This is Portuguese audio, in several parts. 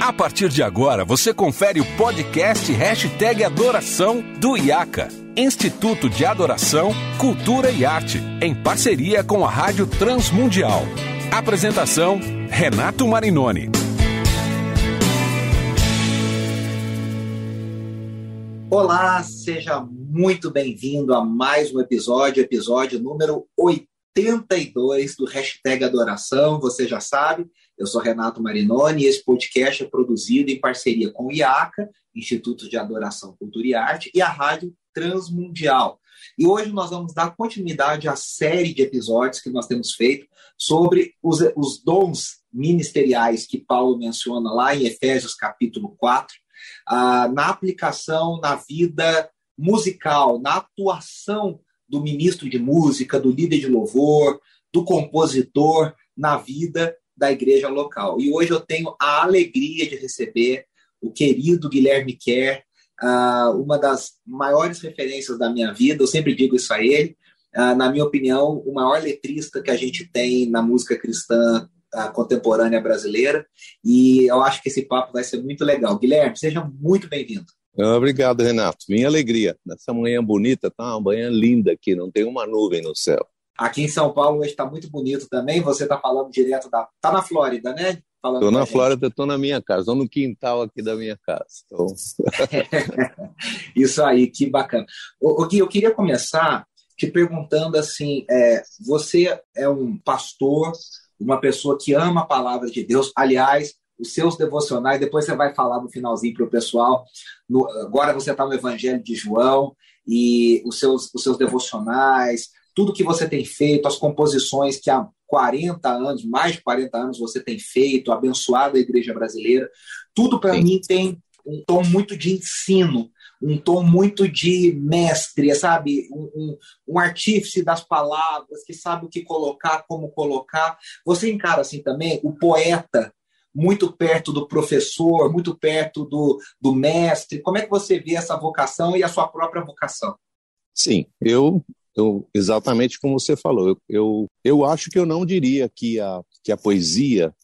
A partir de agora, você confere o podcast Hashtag Adoração do IACA, Instituto de Adoração, Cultura e Arte, em parceria com a Rádio Transmundial. Apresentação, Renato Marinoni. Olá, seja muito bem-vindo a mais um episódio, episódio número 82 do Hashtag Adoração. Você já sabe, eu sou Renato Marinoni e esse podcast é produzido em parceria com o IACA, Instituto de Adoração, Cultura e Arte, e a Rádio Transmundial. E hoje nós vamos dar continuidade à série de episódios que nós temos feito sobre os, os dons ministeriais que Paulo menciona lá em Efésios capítulo 4, ah, na aplicação na vida musical, na atuação do ministro de música, do líder de louvor, do compositor na vida da igreja local. E hoje eu tenho a alegria de receber o querido Guilherme Kerr, uh, uma das maiores referências da minha vida, eu sempre digo isso a ele. Uh, na minha opinião, o maior letrista que a gente tem na música cristã uh, contemporânea brasileira. E eu acho que esse papo vai ser muito legal. Guilherme, seja muito bem-vindo. Obrigado, Renato. Minha alegria. Nessa manhã bonita, tá uma manhã linda aqui, não tem uma nuvem no céu. Aqui em São Paulo hoje está muito bonito também. Você está falando direto da. Está na Flórida, né? Estou na Flórida, estou na minha casa, estou no quintal aqui da minha casa. Então... Isso aí, que bacana. O, Gui, eu queria começar te perguntando assim: é, você é um pastor, uma pessoa que ama a palavra de Deus. Aliás, os seus devocionais, depois você vai falar no finalzinho para o pessoal. No, agora você está no Evangelho de João e os seus, os seus devocionais, tudo que você tem feito, as composições que há 40 anos, mais de 40 anos você tem feito, abençoado a igreja brasileira, tudo para mim tem um tom muito de ensino, um tom muito de mestre, sabe? Um, um, um, artífice das palavras, que sabe o que colocar, como colocar. Você encara assim também o poeta muito perto do professor, muito perto do, do mestre. Como é que você vê essa vocação e a sua própria vocação? Sim, eu eu, exatamente como você falou, eu, eu, eu, acho que eu não diria que a, que a poesia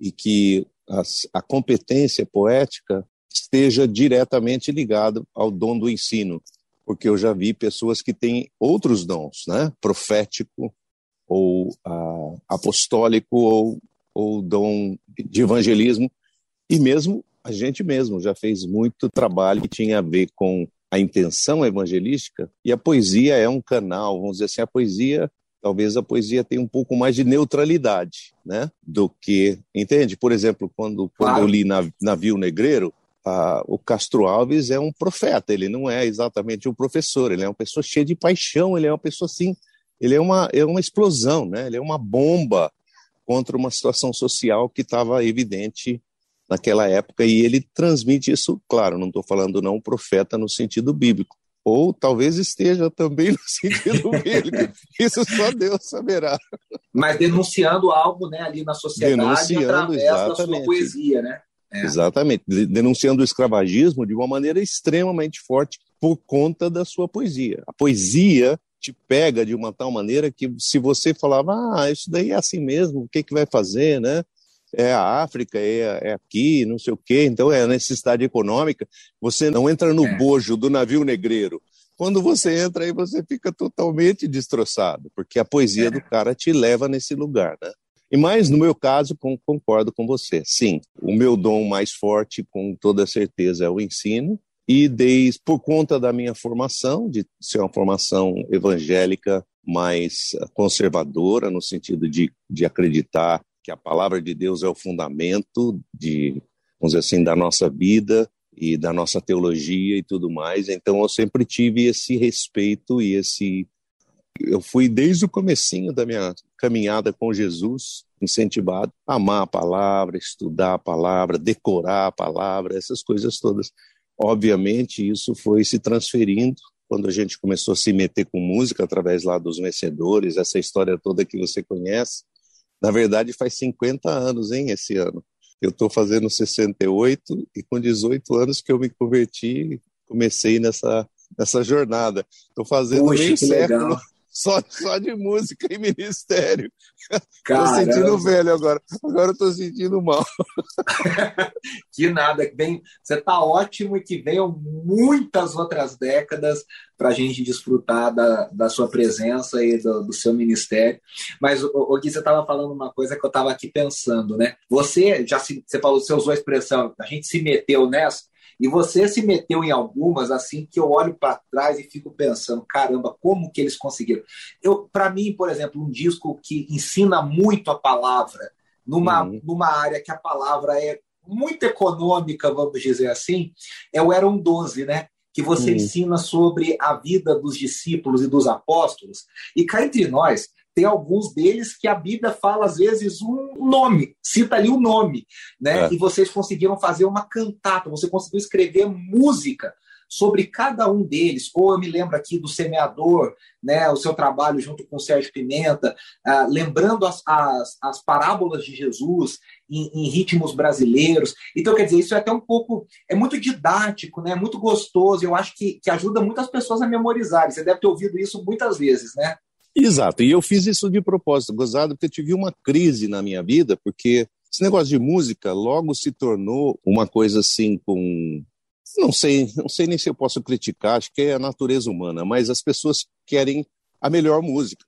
e que a, a competência poética esteja diretamente ligado ao dom do ensino, porque eu já vi pessoas que têm outros dons, né? profético ou uh, apostólico ou, ou dom de evangelismo, e mesmo a gente mesmo já fez muito trabalho que tinha a ver com a intenção evangelística, e a poesia é um canal, vamos dizer assim, a poesia, talvez a poesia tenha um pouco mais de neutralidade, né, do que, entende? Por exemplo, quando, quando claro. eu li Navio Negreiro, a, o Castro Alves é um profeta, ele não é exatamente um professor, ele é uma pessoa cheia de paixão, ele é uma pessoa assim, ele é uma, é uma explosão, né, ele é uma bomba contra uma situação social que estava evidente naquela época e ele transmite isso, claro, não estou falando não profeta no sentido bíblico, ou talvez esteja também no sentido bíblico, isso só Deus saberá. Mas denunciando algo né, ali na sociedade denunciando, através exatamente. da sua poesia, né? É. Exatamente, denunciando o escravagismo de uma maneira extremamente forte por conta da sua poesia. A poesia te pega de uma tal maneira que se você falava, ah, isso daí é assim mesmo, o que, que vai fazer, né? É a África, é, é, aqui, não sei o quê, então é a necessidade econômica. Você não entra no é. bojo do navio negreiro. Quando você entra aí, você fica totalmente destroçado, porque a poesia é. do cara te leva nesse lugar, né? E mais, no meu caso, com, concordo com você. Sim, o meu dom mais forte, com toda certeza, é o ensino. E desde, por conta da minha formação, de ser uma formação evangélica mais conservadora, no sentido de, de acreditar que a palavra de Deus é o fundamento de, vamos dizer assim, da nossa vida e da nossa teologia e tudo mais. Então eu sempre tive esse respeito e esse eu fui desde o comecinho da minha caminhada com Jesus incentivado a amar a palavra, estudar a palavra, decorar a palavra, essas coisas todas. Obviamente isso foi se transferindo quando a gente começou a se meter com música através lá dos vencedores, essa história toda que você conhece. Na verdade, faz 50 anos, hein, esse ano. Eu estou fazendo 68 e com 18 anos que eu me converti, comecei nessa, nessa jornada. Estou fazendo Poxa, meio século, só, só de música e ministério. Caramba. Tô sentindo velho agora. Agora eu tô sentindo mal. que nada, que vem, você tá ótimo e que venham muitas outras décadas para a gente desfrutar da, da sua presença e do, do seu ministério. Mas, o, Gui, você estava falando uma coisa que eu estava aqui pensando, né? Você já se, você falou, você usou a expressão, a gente se meteu nessa, e você se meteu em algumas assim que eu olho para trás e fico pensando, caramba, como que eles conseguiram? Eu, para mim, por exemplo, um disco que ensina muito a palavra numa, uhum. numa área que a palavra é muito econômica, vamos dizer assim, é o Eram 12, né? Que você uhum. ensina sobre a vida dos discípulos e dos apóstolos. E cá entre nós, tem alguns deles que a Bíblia fala, às vezes, um nome, cita ali o um nome, né? É. E vocês conseguiram fazer uma cantata, você conseguiu escrever música sobre cada um deles. Ou eu me lembro aqui do Semeador, né, o seu trabalho junto com o Sérgio Pimenta, uh, lembrando as, as, as, parábolas de Jesus em, em, ritmos brasileiros. Então, quer dizer, isso é até um pouco, é muito didático, né, muito gostoso, eu acho que, que ajuda muitas pessoas a memorizarem. Você deve ter ouvido isso muitas vezes, né? Exato, e eu fiz isso de propósito, gozado, porque eu tive uma crise na minha vida, porque esse negócio de música logo se tornou uma coisa assim com. Não sei, não sei nem se eu posso criticar, acho que é a natureza humana, mas as pessoas querem a melhor música.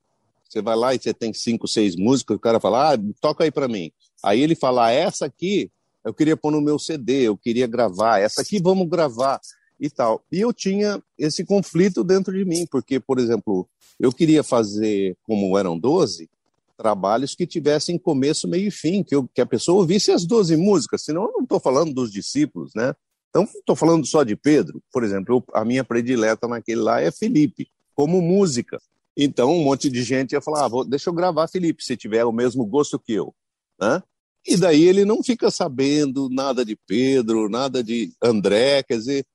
Você vai lá e você tem cinco, seis músicas, o cara fala, ah, toca aí para mim. Aí ele fala, ah, essa aqui eu queria pôr no meu CD, eu queria gravar, essa aqui vamos gravar e tal. E eu tinha esse conflito dentro de mim, porque, por exemplo, eu queria fazer, como eram 12, trabalhos que tivessem começo, meio e fim, que, eu, que a pessoa ouvisse as 12 músicas, senão eu não estou falando dos discípulos, né? Então, estou falando só de Pedro. Por exemplo, eu, a minha predileta naquele lá é Felipe, como música. Então, um monte de gente ia falar: ah, vou, deixa eu gravar Felipe, se tiver o mesmo gosto que eu. Né? E daí ele não fica sabendo nada de Pedro, nada de André, quer dizer,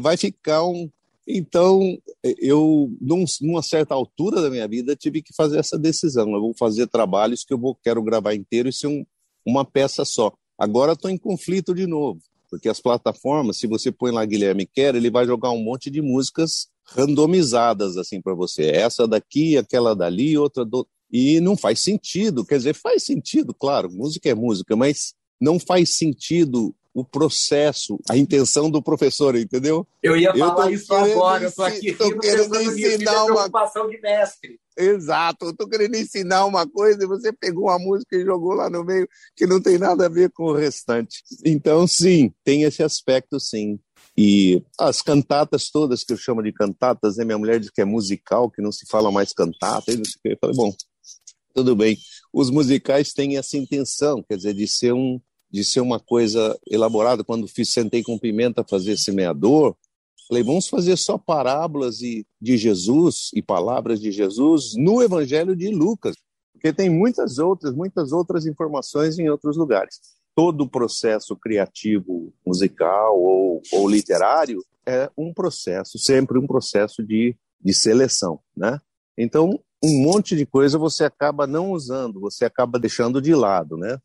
vai ficar um. Então, eu, num, numa certa altura da minha vida, tive que fazer essa decisão. Eu vou fazer trabalhos que eu vou, quero gravar inteiro e ser um, uma peça só. Agora estou em conflito de novo, porque as plataformas, se você põe lá Guilherme Quer, ele vai jogar um monte de músicas randomizadas assim para você. Essa daqui, aquela dali, outra do... E não faz sentido. Quer dizer, faz sentido, claro, música é música, mas não faz sentido o processo, a intenção do professor, entendeu? Eu ia falar eu isso agora, eu estou aqui tô querendo ensinar uma preocupação de mestre. Exato, eu estou querendo ensinar uma coisa e você pegou uma música e jogou lá no meio que não tem nada a ver com o restante. Então, sim, tem esse aspecto, sim. E as cantatas todas que eu chamo de cantatas, né? Minha mulher diz que é musical, que não se fala mais cantata, e não sei o que. Eu falei, bom, tudo bem. Os musicais têm essa intenção, quer dizer, de ser um, de ser uma coisa elaborada. Quando fiz, sentei com Pimenta fazer semeador, falei, vamos fazer só parábolas de Jesus e palavras de Jesus no Evangelho de Lucas, porque tem muitas outras, muitas outras informações em outros lugares. Todo o processo criativo, musical ou, ou literário é um processo, sempre um processo de, de seleção, né? Então, um monte de coisa você acaba não usando, você acaba deixando de lado, né?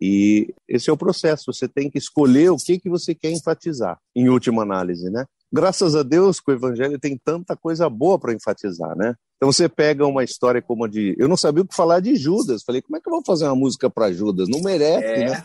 E esse é o processo, você tem que escolher o que, que você quer enfatizar, em última análise, né? Graças a Deus que o Evangelho tem tanta coisa boa para enfatizar, né? Então você pega uma história como a de. Eu não sabia o que falar de Judas. Falei, como é que eu vou fazer uma música para Judas? Não merece, é, né?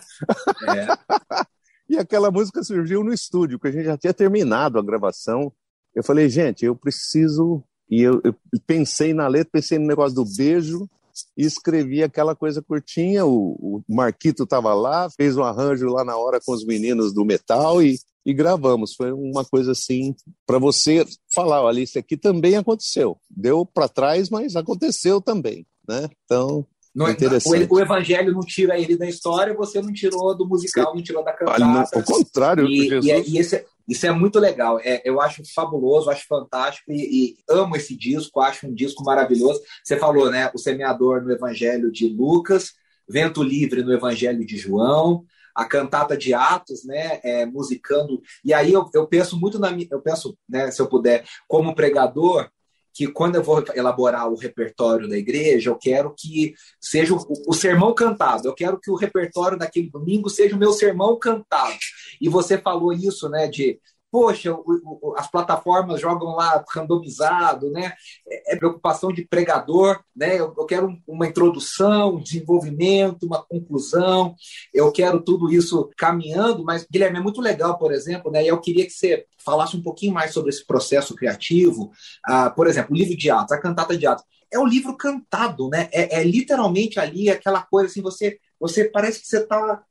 É. e aquela música surgiu no estúdio, que a gente já tinha terminado a gravação. Eu falei, gente, eu preciso. E eu, eu pensei na letra, pensei no negócio do beijo, e escrevi aquela coisa curtinha. O, o Marquito estava lá, fez um arranjo lá na hora com os meninos do metal e, e gravamos. Foi uma coisa assim para você falar, olha, isso aqui também aconteceu. Deu para trás, mas aconteceu também, né? Então não, é o, o, evangelho não tira ele da história, você não tirou do musical, não tirou da cantata. Ao contrário, e, Jesus... e, é, e esse, isso é muito legal. É, eu acho fabuloso, acho fantástico e, e, amo esse disco, acho um disco maravilhoso. Você falou, né? O semeador no Evangelho de Lucas, Vento Livre no Evangelho de João, a cantata de Atos, né? É, musicando. E aí eu, eu penso muito na minha, eu penso, né? Se eu puder, como pregador, que quando eu vou elaborar o repertório da igreja, eu quero que seja o, o, sermão cantado. Eu quero que o repertório daquele domingo seja o meu sermão cantado. E você falou isso, né, de poxa, o, o, as plataformas jogam lá randomizado, né? É, é preocupação de pregador, né? Eu, eu quero uma introdução, um desenvolvimento, uma conclusão, eu quero tudo isso caminhando, mas, Guilherme, é muito legal, por exemplo, né? E eu queria que você falasse um pouquinho mais sobre esse processo criativo. Ah, por exemplo, o livro de Atos, a cantata de Atos. É o livro cantado, né? É, é literalmente ali aquela coisa assim, você, você parece que você está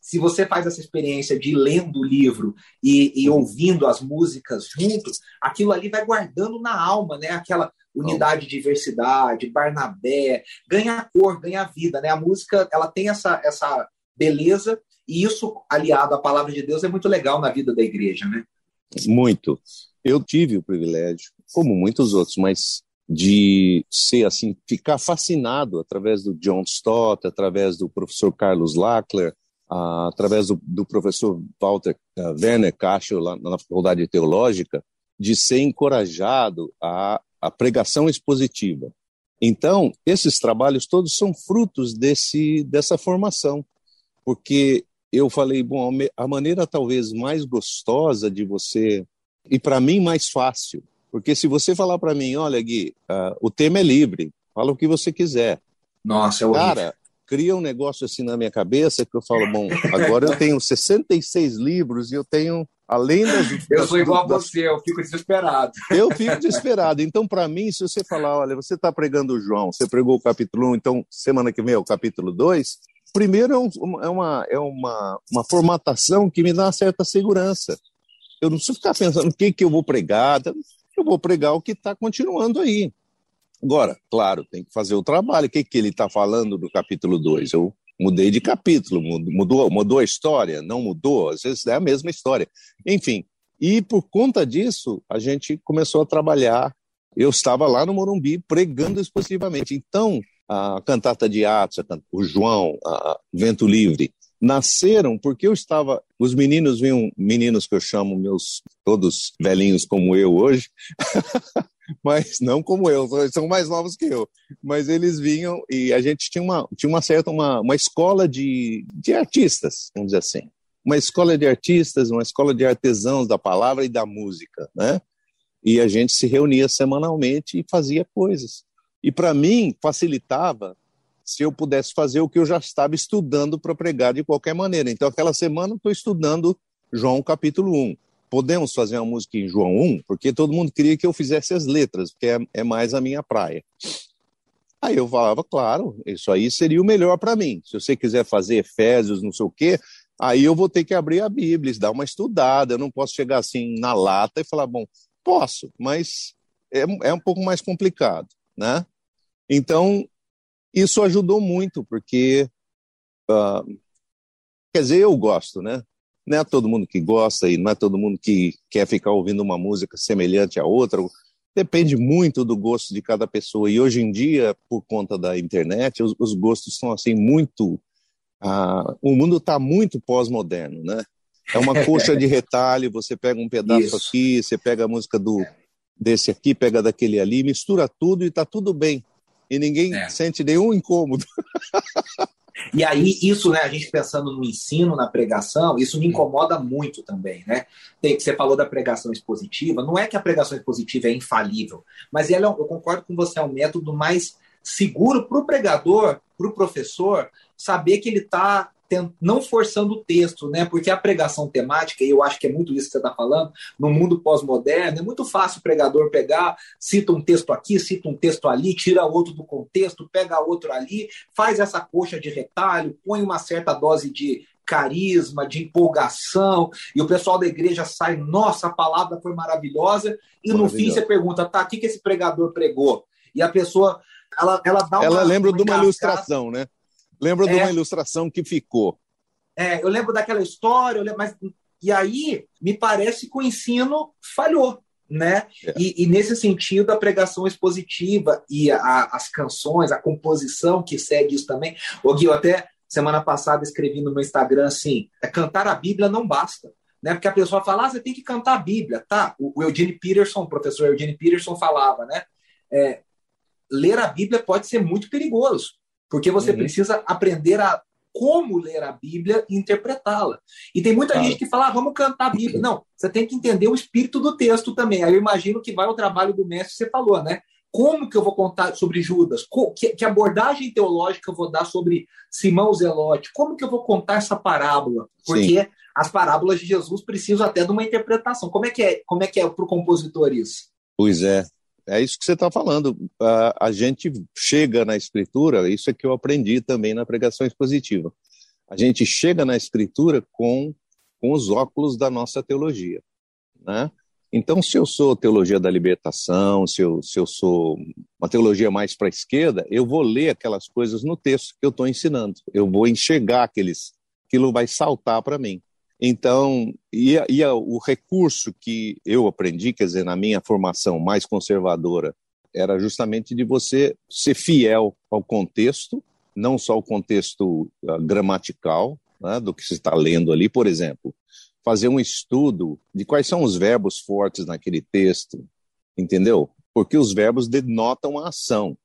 se você faz essa experiência de lendo o livro e, e, ouvindo as músicas juntos, aquilo ali vai guardando na alma, né? Aquela unidade, diversidade, Barnabé, ganha cor, ganha vida, né? A música, ela tem essa, essa beleza e isso, aliado à palavra de Deus, é muito legal na vida da igreja, né? Muito. Eu tive o privilégio, como muitos outros, mas de ser assim, ficar fascinado através do John Stott, através do professor Carlos Lackler, através do, do, professor Walter uh, Werner Castro, lá na Faculdade Teológica, de ser encorajado a, a pregação expositiva. Então, esses trabalhos todos são frutos desse, dessa formação, porque eu falei, bom, a maneira talvez mais gostosa de você, e para mim mais fácil, porque se você falar para mim, olha, Gui, uh, o tema é livre, fala o que você quiser. Nossa, é. Cara, cria um negócio assim na minha cabeça que eu falo, bom, agora eu tenho 66 livros e eu tenho, além das. Eu sou igual das, a você, eu fico desesperado. Eu fico desesperado. Então, para mim, se você falar, olha, você está pregando o João, você pregou o capítulo 1, então semana que vem é o capítulo 2, primeiro é, um, é, uma, é uma, uma formatação que me dá uma certa segurança. Eu não preciso ficar pensando o que, que eu vou pregar, eu vou pregar o que está continuando aí. Agora, claro, tem que fazer o trabalho. O que, que ele está falando do capítulo 2? Eu mudei de capítulo, mudou, mudou a história? Não mudou? Às vezes é a mesma história. Enfim, e por conta disso, a gente começou a trabalhar. Eu estava lá no Morumbi pregando exclusivamente. Então, a cantata de Atos, o João, Vento Livre, nasceram porque eu estava. Os meninos vinham, meninos que eu chamo meus, todos velhinhos como eu hoje, mas não como eu, são mais novos que eu. Mas eles vinham e a gente tinha uma, tinha uma certa uma, uma escola de, de artistas, vamos dizer assim. Uma escola de artistas, uma escola de artesãos da palavra e da música, né? E a gente se reunia semanalmente e fazia coisas. E para mim facilitava se eu pudesse fazer o que eu já estava estudando para pregar de qualquer maneira. Então, aquela semana, estou estudando João capítulo 1 podemos fazer uma música em João 1? Porque todo mundo queria que eu fizesse as letras, porque é, é mais a minha praia. Aí eu falava, claro, isso aí seria o melhor para mim. Se você quiser fazer Efésios, não sei o quê, aí eu vou ter que abrir a Bíblia, dar uma estudada. Eu não posso chegar assim na lata e falar, bom, posso, mas é, é um pouco mais complicado, né? Então, isso ajudou muito, porque, uh, quer dizer, eu gosto, né? Não é todo mundo que gosta e não é todo mundo que quer ficar ouvindo uma música semelhante à outra. Depende muito do gosto de cada pessoa. E hoje em dia, por conta da internet, os, os gostos são assim muito. Ah, o mundo está muito pós-moderno, né? É uma coxa de retalho. Você pega um pedaço Isso. aqui, você pega a música do desse aqui, pega daquele ali, mistura tudo e está tudo bem. E ninguém é. sente nenhum incômodo. E aí, isso, né, a gente pensando no ensino, na pregação, isso me incomoda muito também, né? Tem, você falou da pregação expositiva, não é que a pregação expositiva é infalível, mas ela, eu concordo com você, é um método mais seguro para o pregador, para o professor, saber que ele está não forçando o texto, né? Porque a pregação temática, e eu acho que é muito isso que você está falando, no mundo pós-moderno, é muito fácil o pregador pegar, cita um texto aqui, cita um texto ali, tira outro do contexto, pega outro ali, faz essa coxa de retalho, põe uma certa dose de carisma, de empolgação, e o pessoal da igreja sai, nossa, a palavra foi maravilhosa, e no fim você pergunta, tá, o que, que esse pregador pregou? E a pessoa, ela, ela dá uma. Ela lembra de uma ilustração, né? Lembro é, de uma ilustração que ficou. É, eu lembro daquela história, lembro, mas e aí me parece que o ensino falhou, né? É. E, e, nesse sentido a pregação expositiva e a, as canções, a composição que segue isso também. O Gui, eu até semana passada escrevi no meu Instagram assim: é, cantar a Bíblia não basta. Né? Porque a pessoa fala, ah, você tem que cantar a Bíblia, tá? O, o Eugene Peterson, o professor Eugene Peterson falava, né? É, ler a Bíblia pode ser muito perigoso, porque você uhum. precisa aprender a como ler a Bíblia e interpretá-la. E tem muita gente que fala, ah, vamos cantar a Bíblia. Não, você tem que entender o espírito do texto também. Aí eu imagino que vai o trabalho do mestre, você falou, né? Como que eu vou contar sobre Judas? Que, abordagem teológica eu vou dar sobre Simão Zelote? Como que eu vou contar essa parábola? Porque Sim. as parábolas de Jesus precisam até de uma interpretação. Como é que é, como é, que é para o compositor isso? Pois é, é isso que você está falando. A, a, gente chega na escritura, isso é que eu aprendi também na pregação expositiva. A gente chega na escritura com, com os óculos da nossa teologia. Né? Então, se eu sou teologia da libertação, se eu, se eu sou uma teologia mais para a esquerda, eu vou ler aquelas coisas no texto que eu estou ensinando. Eu vou enxergar aqueles, aquilo vai saltar para mim. Então, e, e o recurso que eu aprendi, quer dizer, na minha formação mais conservadora, era justamente de você ser fiel ao contexto, não só o contexto uh, gramatical né, do que você está lendo ali, por exemplo, fazer um estudo de quais são os verbos fortes naquele texto, entendeu? Porque os verbos denotam a ação.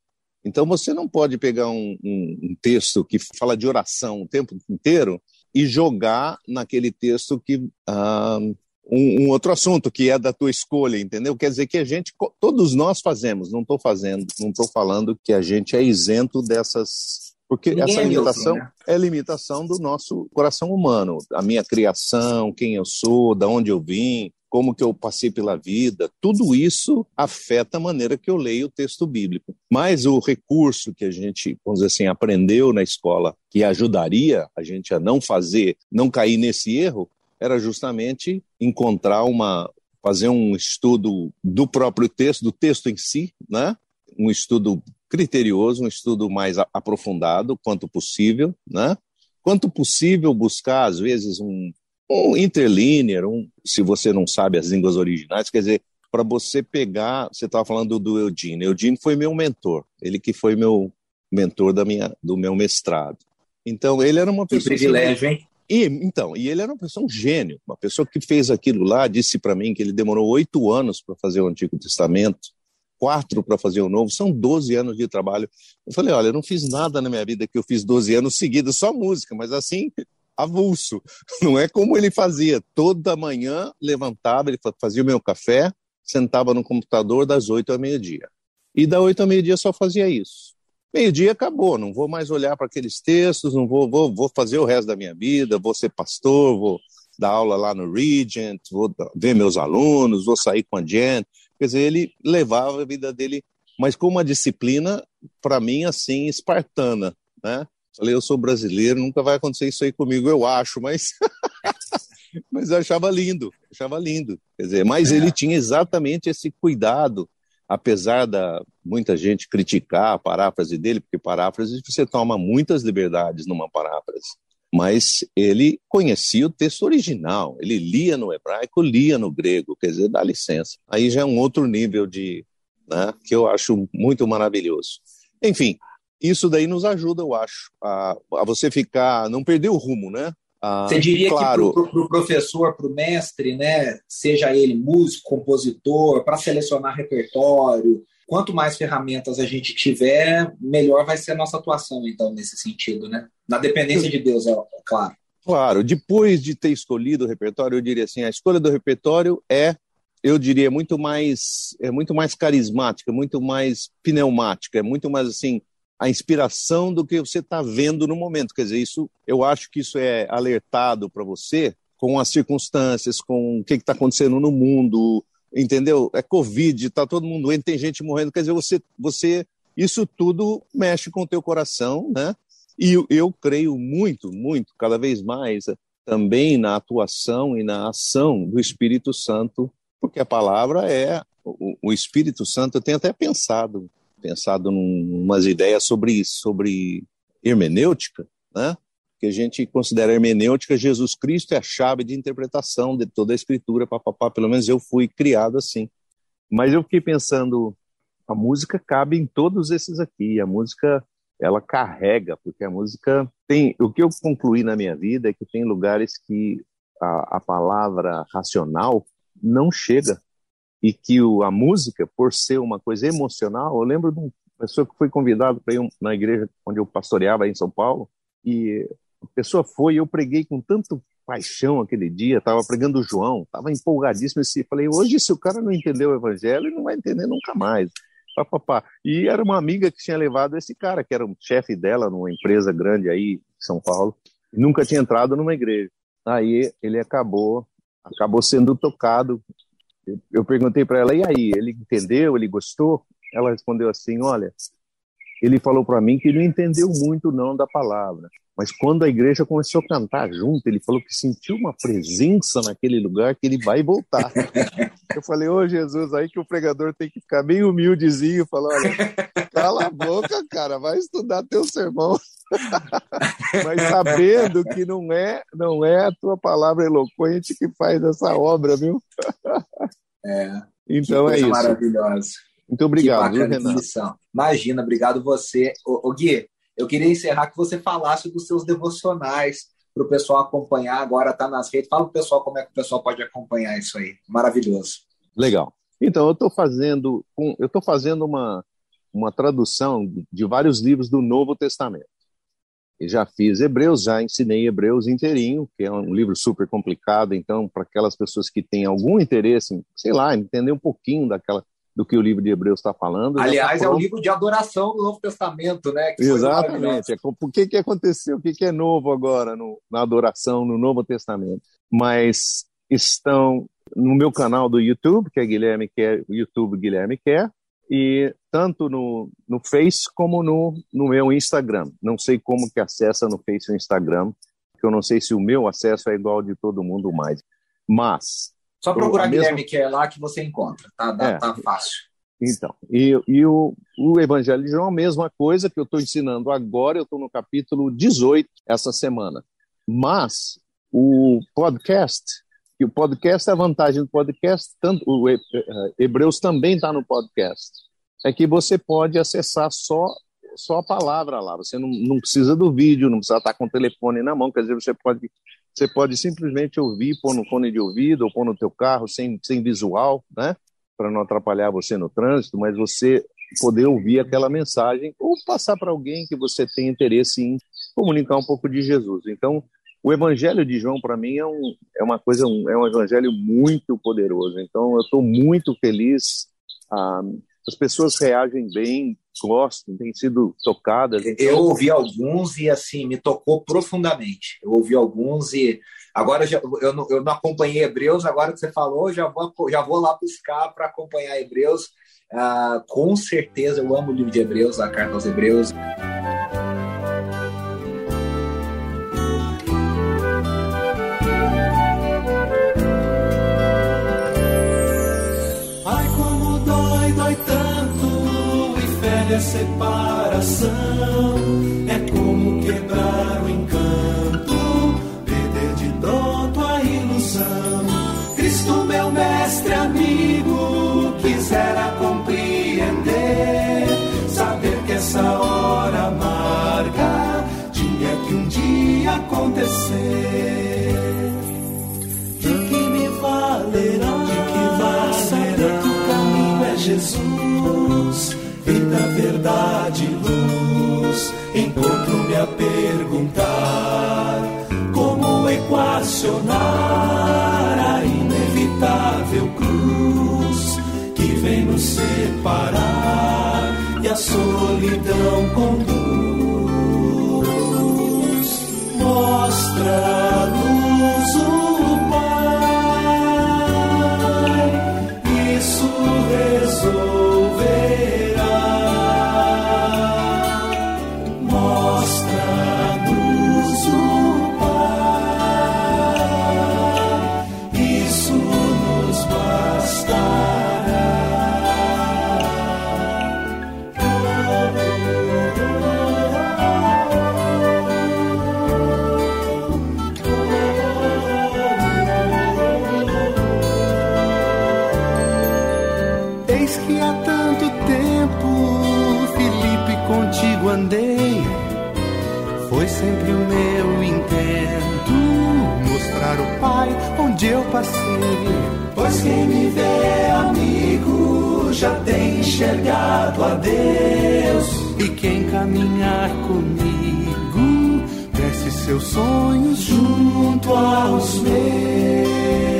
Então você não pode pegar um, um, um texto que fala de oração o tempo inteiro e jogar naquele texto que uh, um, um, outro assunto que é da tua escolha, entendeu? Quer dizer que a gente, todos nós fazemos, não estou fazendo, não estou falando que a gente é isento dessas, porque Ninguém essa é limitação é, né? é limitação do nosso coração humano, a minha criação, quem eu sou, da onde eu vim, como que eu passei pela vida, tudo isso afeta a maneira que eu leio o texto bíblico. Mas o recurso que a gente, vamos dizer assim, aprendeu na escola, que ajudaria a gente a não fazer, não cair nesse erro, era justamente encontrar uma, fazer um estudo do próprio texto, do texto em si, né? Um estudo criterioso, um estudo mais aprofundado, quanto possível, né? Quanto possível buscar, às vezes, um um interlinear, um, se você não sabe as línguas originais, quer dizer, para você pegar, você estava falando do Eugene. Eugene foi meu mentor, ele que foi meu mentor da minha, do meu mestrado. Então, ele era uma pessoa. Que privilégio, hein? E, então, e ele era uma pessoa, um gênio, uma pessoa que fez aquilo lá, disse para mim que ele demorou oito anos para fazer o Antigo Testamento, quatro para fazer o Novo, são 12 anos de trabalho. Eu falei, olha, eu não fiz nada na minha vida que eu fiz 12 anos seguidos, só música, mas assim, avulso. Não é como ele fazia. Toda manhã levantava, ele fazia o meu café, sentava no computador das oito ao meio-dia. E da oito ao meio-dia só fazia isso. Meio-dia acabou, não vou mais olhar para aqueles textos, não vou, vou, vou fazer o resto da minha vida, vou ser pastor, vou dar aula lá no Regent, vou ver meus alunos, vou sair com a Jen. Quer dizer, ele levava a vida dele, mas com uma disciplina, para mim, assim, espartana, né? Falei, eu sou brasileiro, nunca vai acontecer isso aí comigo, eu acho, mas. mas eu achava lindo, achava lindo. Quer dizer, mas é. ele tinha exatamente esse cuidado, apesar da muita gente criticar a paráfrase dele, porque paráfrase você toma muitas liberdades numa paráfrase. Mas ele conhecia o texto original, ele lia no hebraico, lia no grego, quer dizer, dá licença. Aí já é um outro nível de. Né, que eu acho muito maravilhoso. Enfim, isso daí nos ajuda, eu acho, a, a você ficar, não perder o rumo, né? Ah, você diria claro. que para o pro professor, para o mestre, né, seja ele músico, compositor, para selecionar repertório, quanto mais ferramentas a gente tiver, melhor vai ser a nossa atuação, então, nesse sentido, né? Na dependência de Deus, é, é claro. Claro, depois de ter escolhido o repertório, eu diria assim, a escolha do repertório é, eu diria, muito mais, é muito mais carismática, muito mais pneumática, é muito mais assim, a inspiração do que você está vendo no momento. Quer dizer, isso, eu acho que isso é alertado para você com as circunstâncias, com o que está acontecendo no mundo, entendeu? É Covid, está todo mundo doente, tem gente morrendo. Quer dizer, você, você, isso tudo mexe com o teu coração, né? E eu, eu creio muito, muito, cada vez mais, também na atuação e na ação do Espírito Santo, porque a palavra é o, o Espírito Santo. Eu tenho até pensado pensado num, umas ideias sobre, sobre hermenêutica, né? que a gente considera hermenêutica, Jesus Cristo é a chave de interpretação de toda a escritura, papapá, pelo menos eu fui criado assim. Mas eu fiquei pensando, a música cabe em todos esses aqui, a música ela carrega, porque a música tem, o que eu concluí na minha vida é que tem lugares que a, a palavra racional não chega, e que o, a música, por ser uma coisa emocional, eu lembro de uma pessoa que foi convidado para ir na igreja onde eu pastoreava em São Paulo, e a pessoa foi, eu preguei com tanto paixão aquele dia, estava pregando o João, estava empolgadíssimo. E falei, hoje se o cara não entendeu o evangelho, ele não vai entender nunca mais. Pá, pá, pá. E era uma amiga que tinha levado esse cara, que era um chefe dela numa empresa grande aí em São Paulo, nunca tinha entrado numa igreja. Aí ele acabou, acabou sendo tocado. Eu perguntei para ela, e aí, ele entendeu, ele gostou? Ela respondeu assim, olha, ele falou para mim que não entendeu muito não da palavra, mas quando a igreja começou a cantar junto, ele falou que sentiu uma presença naquele lugar que ele vai voltar. Eu falei, ô oh, Jesus, aí que o pregador tem que ficar bem humildezinho, falar, olha, cala a boca, cara, vai estudar teu sermão. mas sabendo que não é, não é a tua palavra eloquente que faz essa obra, viu? É. Então é isso. Maravilhosa. Muito obrigado, viu, Renato? Imagina, obrigado você. Ô, ô, Gui, eu queria encerrar que você falasse dos seus devocionais para o pessoal acompanhar. Agora está nas redes. Fala para o pessoal como é que o pessoal pode acompanhar isso aí. Maravilhoso. Legal. Então, eu estou fazendo, eu estou fazendo uma, uma tradução de vários livros do Novo Testamento. E já fiz Hebreus, já ensinei Hebreus inteirinho, que é um livro super complicado. Então, para aquelas pessoas que têm algum interesse em, sei lá, entender um pouquinho daquela do que o livro de Hebreus está falando. Tá Aliás, tá é o livro de adoração do Novo Testamento, né? Exatamente. É, o que, que aconteceu? O que, que é novo agora no, na adoração no Novo Testamento? Mas estão no meu canal do YouTube, que é Guilherme Quer, YouTube Guilherme Quer, e tanto no, no Face como no, no meu Instagram. Não sei como que acessa no Face e no Instagram, porque eu não sei se o meu acesso é igual de todo mundo mais. Mas só procurar Guilherme que é lá que você encontra, tá, é. tá fácil. Então, e, e o, o Evangelho de João, a mesma coisa que eu estou ensinando agora, eu estou no capítulo 18 essa semana. Mas o podcast, e o podcast, a vantagem do podcast, tanto o Hebreus também está no podcast, é que você pode acessar só só a palavra lá. Você não, não precisa do vídeo, não precisa estar com o telefone na mão, quer dizer, você pode você pode simplesmente ouvir, pôr no fone de ouvido ou pôr no teu carro sem, sem visual, né? Para não atrapalhar você no trânsito, mas você poder ouvir aquela mensagem ou passar para alguém que você tem interesse em comunicar um pouco de Jesus. Então, o Evangelho de João para mim é, um, é uma coisa, um, é um Evangelho muito poderoso. Então, eu estou muito feliz. Ah, as pessoas reagem bem, gostam, têm sido tocadas. Então... Eu ouvi alguns e assim me tocou profundamente. Eu ouvi alguns e agora já, eu, não, eu não acompanhei Hebreus. Agora que você falou, já vou já vou lá buscar para acompanhar Hebreus. Ah, com certeza eu amo o livro de Hebreus, a carta aos Hebreus. Separação é como quebrar o encanto, perder de pronto a ilusão. Cristo, meu mestre amigo, quisera compreender, saber que essa hora amarga tinha que um dia acontecer. Vida, verdade, luz. Encontro-me a perguntar como equacionar a inevitável cruz que vem nos separar e a solidão conduz. Mostra-nos sempre o meu intento mostrar o Pai onde eu passei. Pois quem me vê, amigo, já tem enxergado a Deus. E quem caminhar comigo, desce seus sonhos junto aos meus.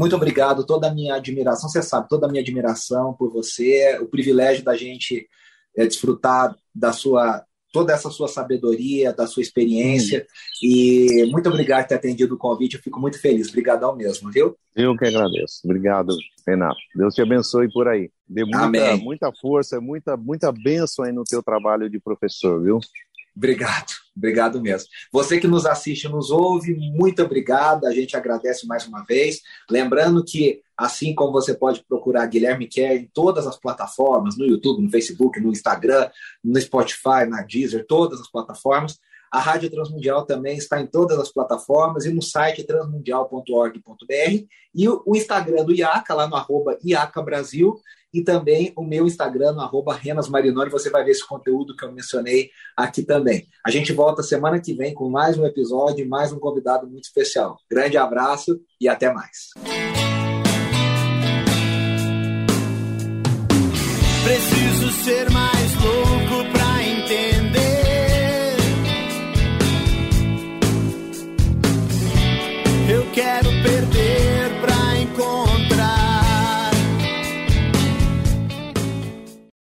Muito obrigado, toda a minha admiração, você sabe, toda a minha admiração por você, o privilégio da gente é, desfrutar da sua toda essa sua sabedoria, da sua experiência. Hum. E muito obrigado por ter atendido o convite. Eu fico muito feliz. Obrigadão mesmo, viu? Eu que agradeço. Obrigado, Renato. Deus te abençoe por aí. Dê muita, muita força, muita, muita bênção aí no teu trabalho de professor, viu? Obrigado, obrigado mesmo. Você que nos assiste, nos ouve, muito obrigado. A gente agradece mais uma vez. Lembrando que, assim como você pode procurar Guilherme Kerr em todas as plataformas, no YouTube, no Facebook, no Instagram, no Spotify, na Deezer, todas as plataformas, a Rádio Transmundial também está em todas as plataformas e no site transmundial.org.br e o Instagram do IACA, lá no arroba IACA Brasil, e também o meu Instagram, arroba Renas Marinoni, você vai ver esse conteúdo que eu mencionei aqui também. A gente volta semana que vem com mais um episódio e mais um convidado muito especial. Grande abraço e até mais. Preciso ser mais